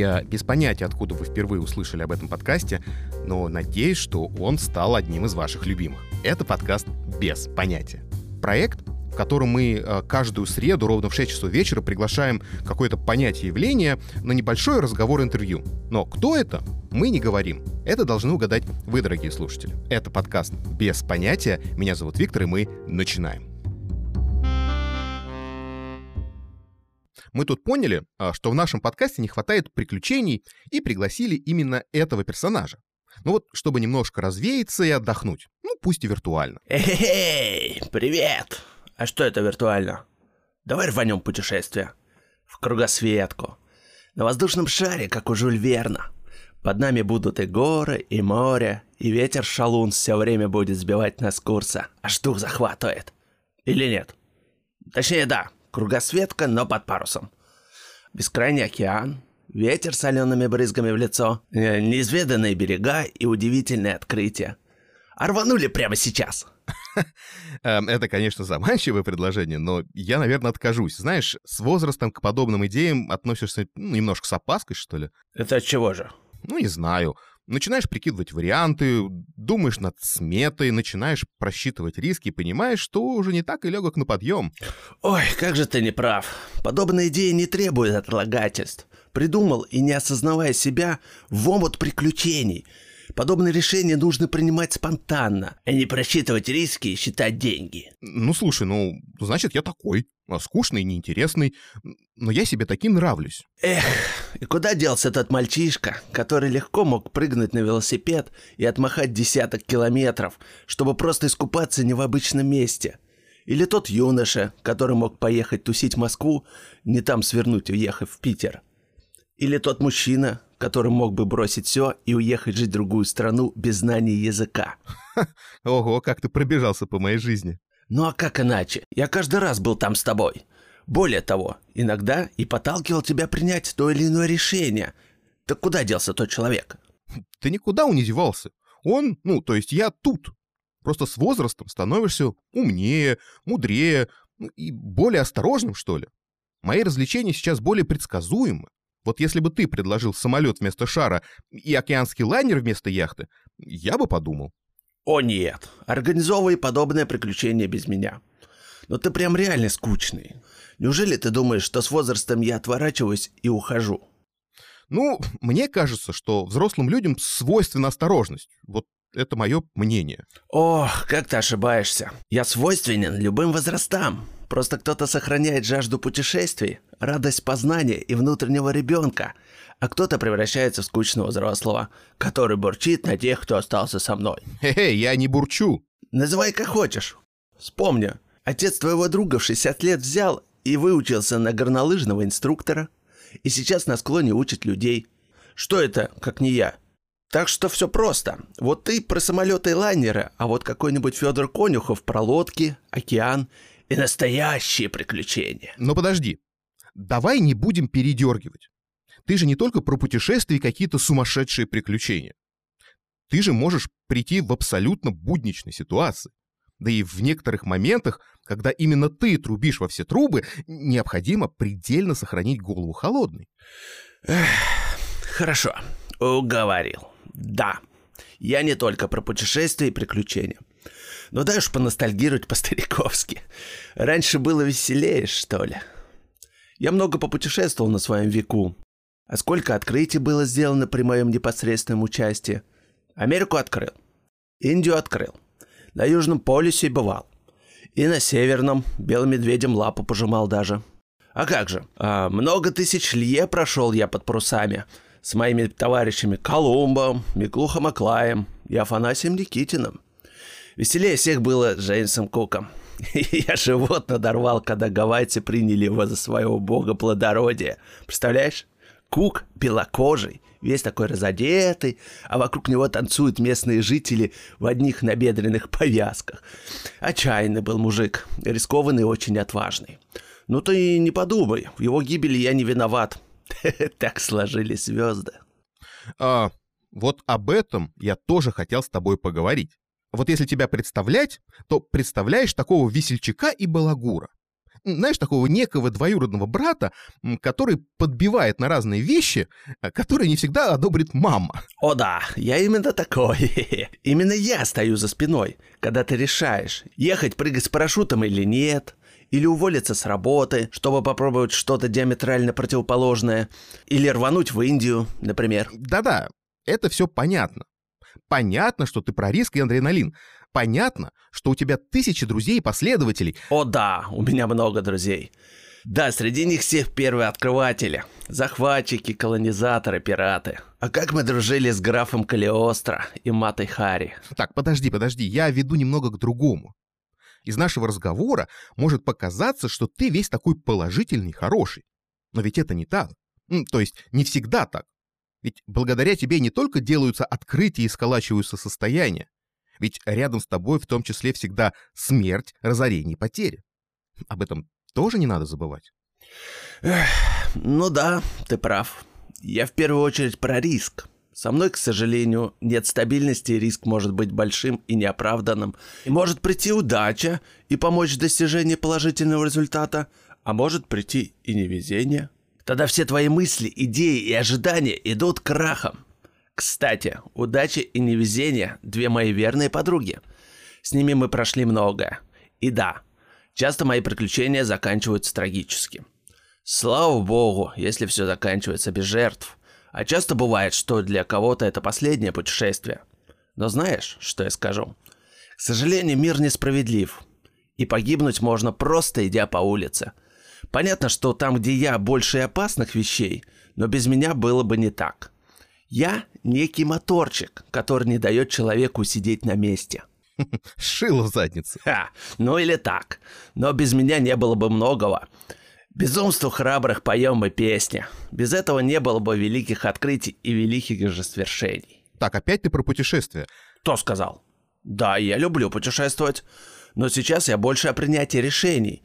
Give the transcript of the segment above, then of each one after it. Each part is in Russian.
Я без понятия, откуда вы впервые услышали об этом подкасте, но надеюсь, что он стал одним из ваших любимых. Это подкаст «Без понятия». Проект, в котором мы э, каждую среду ровно в 6 часов вечера приглашаем какое-то понятие явления на небольшой разговор-интервью. Но кто это, мы не говорим. Это должны угадать вы, дорогие слушатели. Это подкаст «Без понятия». Меня зовут Виктор, и мы начинаем. Мы тут поняли, а, что в нашем подкасте не хватает приключений, и пригласили именно этого персонажа. Ну вот, чтобы немножко развеяться и отдохнуть. Ну, пусть и виртуально. Эй, привет! А что это виртуально? Давай рванем путешествие. В кругосветку. На воздушном шаре, как у Жюль Верна. Под нами будут и горы, и море, и ветер шалун все время будет сбивать нас с курса. Аж дух захватывает. Или нет? Точнее, да, Кругосветка, но под парусом. Бескрайний океан, ветер с солеными брызгами в лицо, э, неизведанные берега и удивительные открытия. А рванули прямо сейчас. Эм, это, конечно, заманчивое предложение, но я, наверное, откажусь. Знаешь, с возрастом к подобным идеям относишься ну, немножко с опаской, что ли? Это от чего же? Ну, не знаю. Начинаешь прикидывать варианты, думаешь над сметой, начинаешь просчитывать риски и понимаешь, что уже не так и легок на подъем. Ой, как же ты не прав. Подобные идеи не требуют отлагательств. Придумал и не осознавая себя в омут приключений – Подобные решения нужно принимать спонтанно, а не просчитывать риски и считать деньги. Ну, слушай, ну, значит, я такой. А, скучный, неинтересный. Но я себе таким нравлюсь. Эх, и куда делся этот мальчишка, который легко мог прыгнуть на велосипед и отмахать десяток километров, чтобы просто искупаться не в обычном месте? Или тот юноша, который мог поехать тусить в Москву, не там свернуть, уехав в Питер? Или тот мужчина, который мог бы бросить все и уехать жить в другую страну без знания языка. Ого, как ты пробежался по моей жизни. Ну а как иначе? Я каждый раз был там с тобой. Более того, иногда и подталкивал тебя принять то или иное решение. Так куда делся тот человек? Ты никуда он не девался. Он, ну, то есть я тут. Просто с возрастом становишься умнее, мудрее ну, и более осторожным, что ли. Мои развлечения сейчас более предсказуемы. Вот если бы ты предложил самолет вместо шара и океанский лайнер вместо яхты, я бы подумал. О нет, организовывай подобное приключение без меня. Но ты прям реально скучный. Неужели ты думаешь, что с возрастом я отворачиваюсь и ухожу? Ну, мне кажется, что взрослым людям свойственна осторожность. Вот это мое мнение. Ох, как ты ошибаешься. Я свойственен любым возрастам. Просто кто-то сохраняет жажду путешествий, радость познания и внутреннего ребенка, а кто-то превращается в скучного взрослого, который бурчит на тех, кто остался со мной. Хе-хе, я не бурчу. Называй как хочешь. Вспомни, отец твоего друга в 60 лет взял и выучился на горнолыжного инструктора, и сейчас на склоне учит людей. Что это, как не я? Так что все просто. Вот ты про самолеты и лайнеры, а вот какой-нибудь Федор Конюхов про лодки, океан и настоящие приключения. Но подожди, давай не будем передергивать. Ты же не только про путешествия и какие-то сумасшедшие приключения. Ты же можешь прийти в абсолютно будничной ситуации. Да и в некоторых моментах, когда именно ты трубишь во все трубы, необходимо предельно сохранить голову холодной. Хорошо, уговорил. Да, я не только про путешествия и приключения. Ну дай уж поностальгировать по-стариковски. Раньше было веселее, что ли. Я много попутешествовал на своем веку. А сколько открытий было сделано при моем непосредственном участии. Америку открыл. Индию открыл. На Южном полюсе бывал. И на Северном белым медведем лапу пожимал даже. А как же? А, много тысяч лье прошел я под парусами с моими товарищами Колумбом, Миклухом Аклаем и Афанасием Никитиным. Веселее всех было Джеймсом Куком. Я живот надорвал, когда гавайцы приняли его за своего бога плодородия. Представляешь? Кук белокожий, весь такой разодетый, а вокруг него танцуют местные жители в одних набедренных повязках. Отчаянный был мужик, рискованный и очень отважный. Ну ты не подумай, в его гибели я не виноват. Так сложились звезды. А, вот об этом я тоже хотел с тобой поговорить. Вот если тебя представлять, то представляешь такого весельчака и балагура. знаешь, такого некого двоюродного брата, который подбивает на разные вещи, э, которые не всегда одобрит мама. О да, я именно такой. Именно я стою за спиной, когда ты решаешь, ехать прыгать с парашютом или нет, или уволиться с работы, чтобы попробовать что-то диаметрально противоположное, или рвануть в Индию, например. Да-да, это все понятно. Понятно, что ты про риск и адреналин. Понятно, что у тебя тысячи друзей и последователей. О да, у меня много друзей. Да, среди них всех первые открыватели. Захватчики, колонизаторы, пираты. А как мы дружили с графом Калиостро и Матой Хари. Так, подожди, подожди, я веду немного к другому. Из нашего разговора может показаться, что ты весь такой положительный, хороший. Но ведь это не так. То есть не всегда так. Ведь благодаря тебе не только делаются открытия и сколачиваются состояния, ведь рядом с тобой в том числе всегда смерть, разорение и потери. Об этом тоже не надо забывать. Эх, ну да, ты прав. Я в первую очередь про риск. Со мной, к сожалению, нет стабильности, и риск может быть большим и неоправданным. И может прийти удача и помочь в достижении положительного результата, а может прийти и невезение. Тогда все твои мысли, идеи и ожидания идут крахом. Кстати, удача и невезение – две мои верные подруги. С ними мы прошли многое. И да, часто мои приключения заканчиваются трагически. Слава богу, если все заканчивается без жертв. А часто бывает, что для кого-то это последнее путешествие. Но знаешь, что я скажу? К сожалению, мир несправедлив. И погибнуть можно просто идя по улице. Понятно, что там, где я, больше опасных вещей, но без меня было бы не так. Я некий моторчик, который не дает человеку сидеть на месте. Шило в заднице. Ха, ну или так. Но без меня не было бы многого. Безумству храбрых поем мы песни. Без этого не было бы великих открытий и великих же свершений. Так, опять ты про путешествия. Кто сказал? Да, я люблю путешествовать. Но сейчас я больше о принятии решений.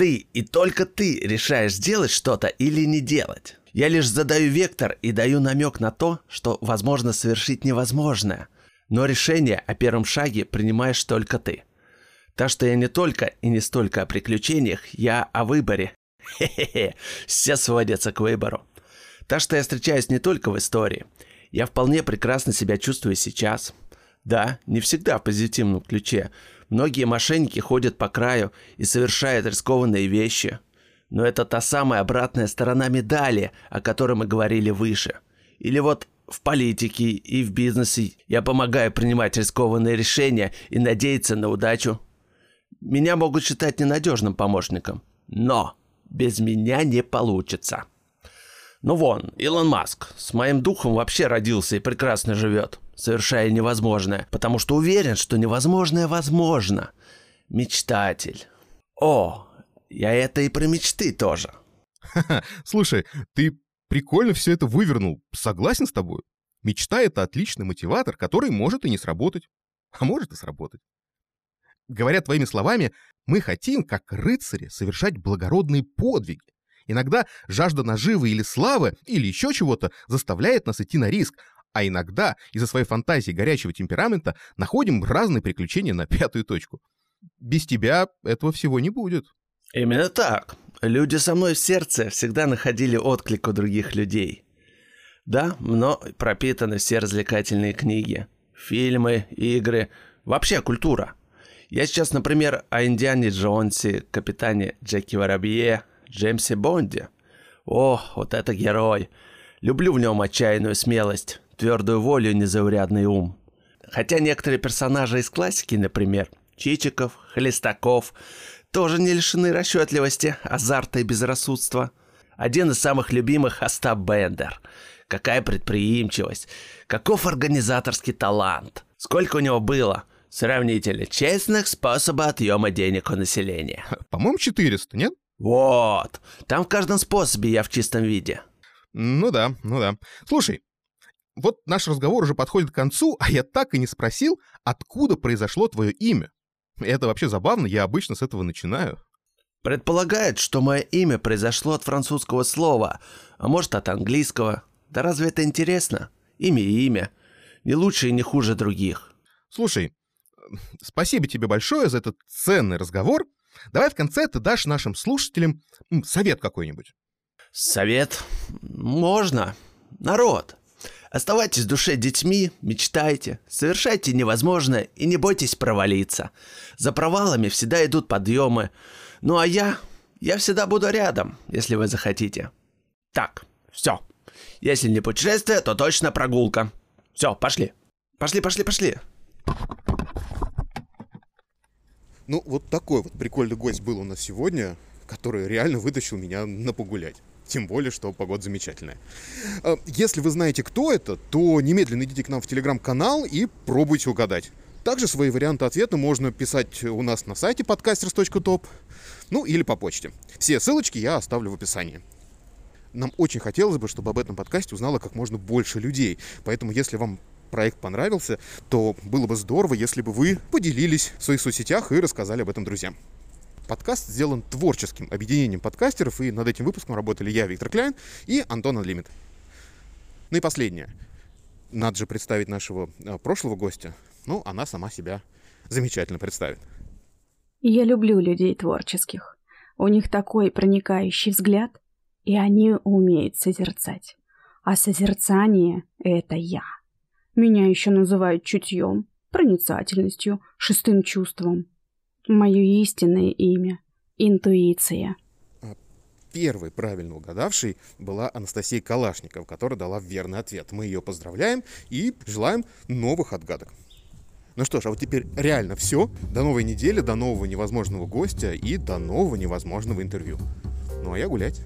Ты и только ты решаешь сделать что-то или не делать. Я лишь задаю вектор и даю намек на то, что возможно совершить невозможное. Но решение о первом шаге принимаешь только ты. Так что я не только и не столько о приключениях, я о выборе. Хе-хе-хе, все сводятся к выбору. Так что я встречаюсь не только в истории. Я вполне прекрасно себя чувствую сейчас. Да, не всегда в позитивном ключе. Многие мошенники ходят по краю и совершают рискованные вещи – но это та самая обратная сторона медали, о которой мы говорили выше. Или вот в политике и в бизнесе я помогаю принимать рискованные решения и надеяться на удачу. Меня могут считать ненадежным помощником, но без меня не получится. Ну вон, Илон Маск с моим духом вообще родился и прекрасно живет, совершая невозможное, потому что уверен, что невозможное возможно. Мечтатель. О, я это и про мечты тоже. Слушай, ты прикольно все это вывернул. Согласен с тобой. Мечта — это отличный мотиватор, который может и не сработать. А может и сработать. Говоря твоими словами, мы хотим, как рыцари, совершать благородные подвиги. Иногда жажда наживы или славы, или еще чего-то заставляет нас идти на риск, а иногда из-за своей фантазии горячего темперамента находим разные приключения на пятую точку. Без тебя этого всего не будет. Именно так. Люди со мной в сердце всегда находили отклик у других людей. Да, но пропитаны все развлекательные книги, фильмы, игры, вообще культура. Я сейчас, например, о Индиане Джонсе, капитане Джеки Воробье, Джеймсе Бонде. О, вот это герой. Люблю в нем отчаянную смелость, твердую волю и незаурядный ум. Хотя некоторые персонажи из классики, например, Чичиков, Хлестаков, тоже не лишены расчетливости, азарта и безрассудства. Один из самых любимых – Остап Бендер. Какая предприимчивость, каков организаторский талант. Сколько у него было? Сравнители честных способов отъема денег у населения. По-моему, 400, нет? Вот. Там в каждом способе я в чистом виде. Ну да, ну да. Слушай, вот наш разговор уже подходит к концу, а я так и не спросил, откуда произошло твое имя. Это вообще забавно, я обычно с этого начинаю. Предполагает, что мое имя произошло от французского слова, а может от английского. Да разве это интересно? Имя и имя. Не лучше и не хуже других. Слушай, спасибо тебе большое за этот ценный разговор. Давай в конце ты дашь нашим слушателям совет какой-нибудь. Совет? Можно. Народ, оставайтесь в душе детьми, мечтайте, совершайте невозможное и не бойтесь провалиться. За провалами всегда идут подъемы. Ну а я, я всегда буду рядом, если вы захотите. Так, все. Если не путешествие, то точно прогулка. Все, пошли. Пошли, пошли, пошли. Ну, вот такой вот прикольный гость был у нас сегодня, который реально вытащил меня на погулять. Тем более, что погода замечательная. А, если вы знаете, кто это, то немедленно идите к нам в телеграм-канал и пробуйте угадать. Также свои варианты ответа можно писать у нас на сайте podcasters.top, ну или по почте. Все ссылочки я оставлю в описании. Нам очень хотелось бы, чтобы об этом подкасте узнало как можно больше людей. Поэтому, если вам проект понравился, то было бы здорово, если бы вы поделились в своих соцсетях и рассказали об этом друзьям. Подкаст сделан творческим объединением подкастеров, и над этим выпуском работали я, Виктор Кляйн, и Антон Анлимит. Ну и последнее. Надо же представить нашего э, прошлого гостя. Ну, она сама себя замечательно представит. Я люблю людей творческих. У них такой проникающий взгляд, и они умеют созерцать. А созерцание — это я. Меня еще называют чутьем, проницательностью, шестым чувством. Мое истинное имя — интуиция. А первой правильно угадавшей была Анастасия Калашникова, которая дала верный ответ. Мы ее поздравляем и желаем новых отгадок. Ну что ж, а вот теперь реально все. До новой недели, до нового невозможного гостя и до нового невозможного интервью. Ну а я гулять.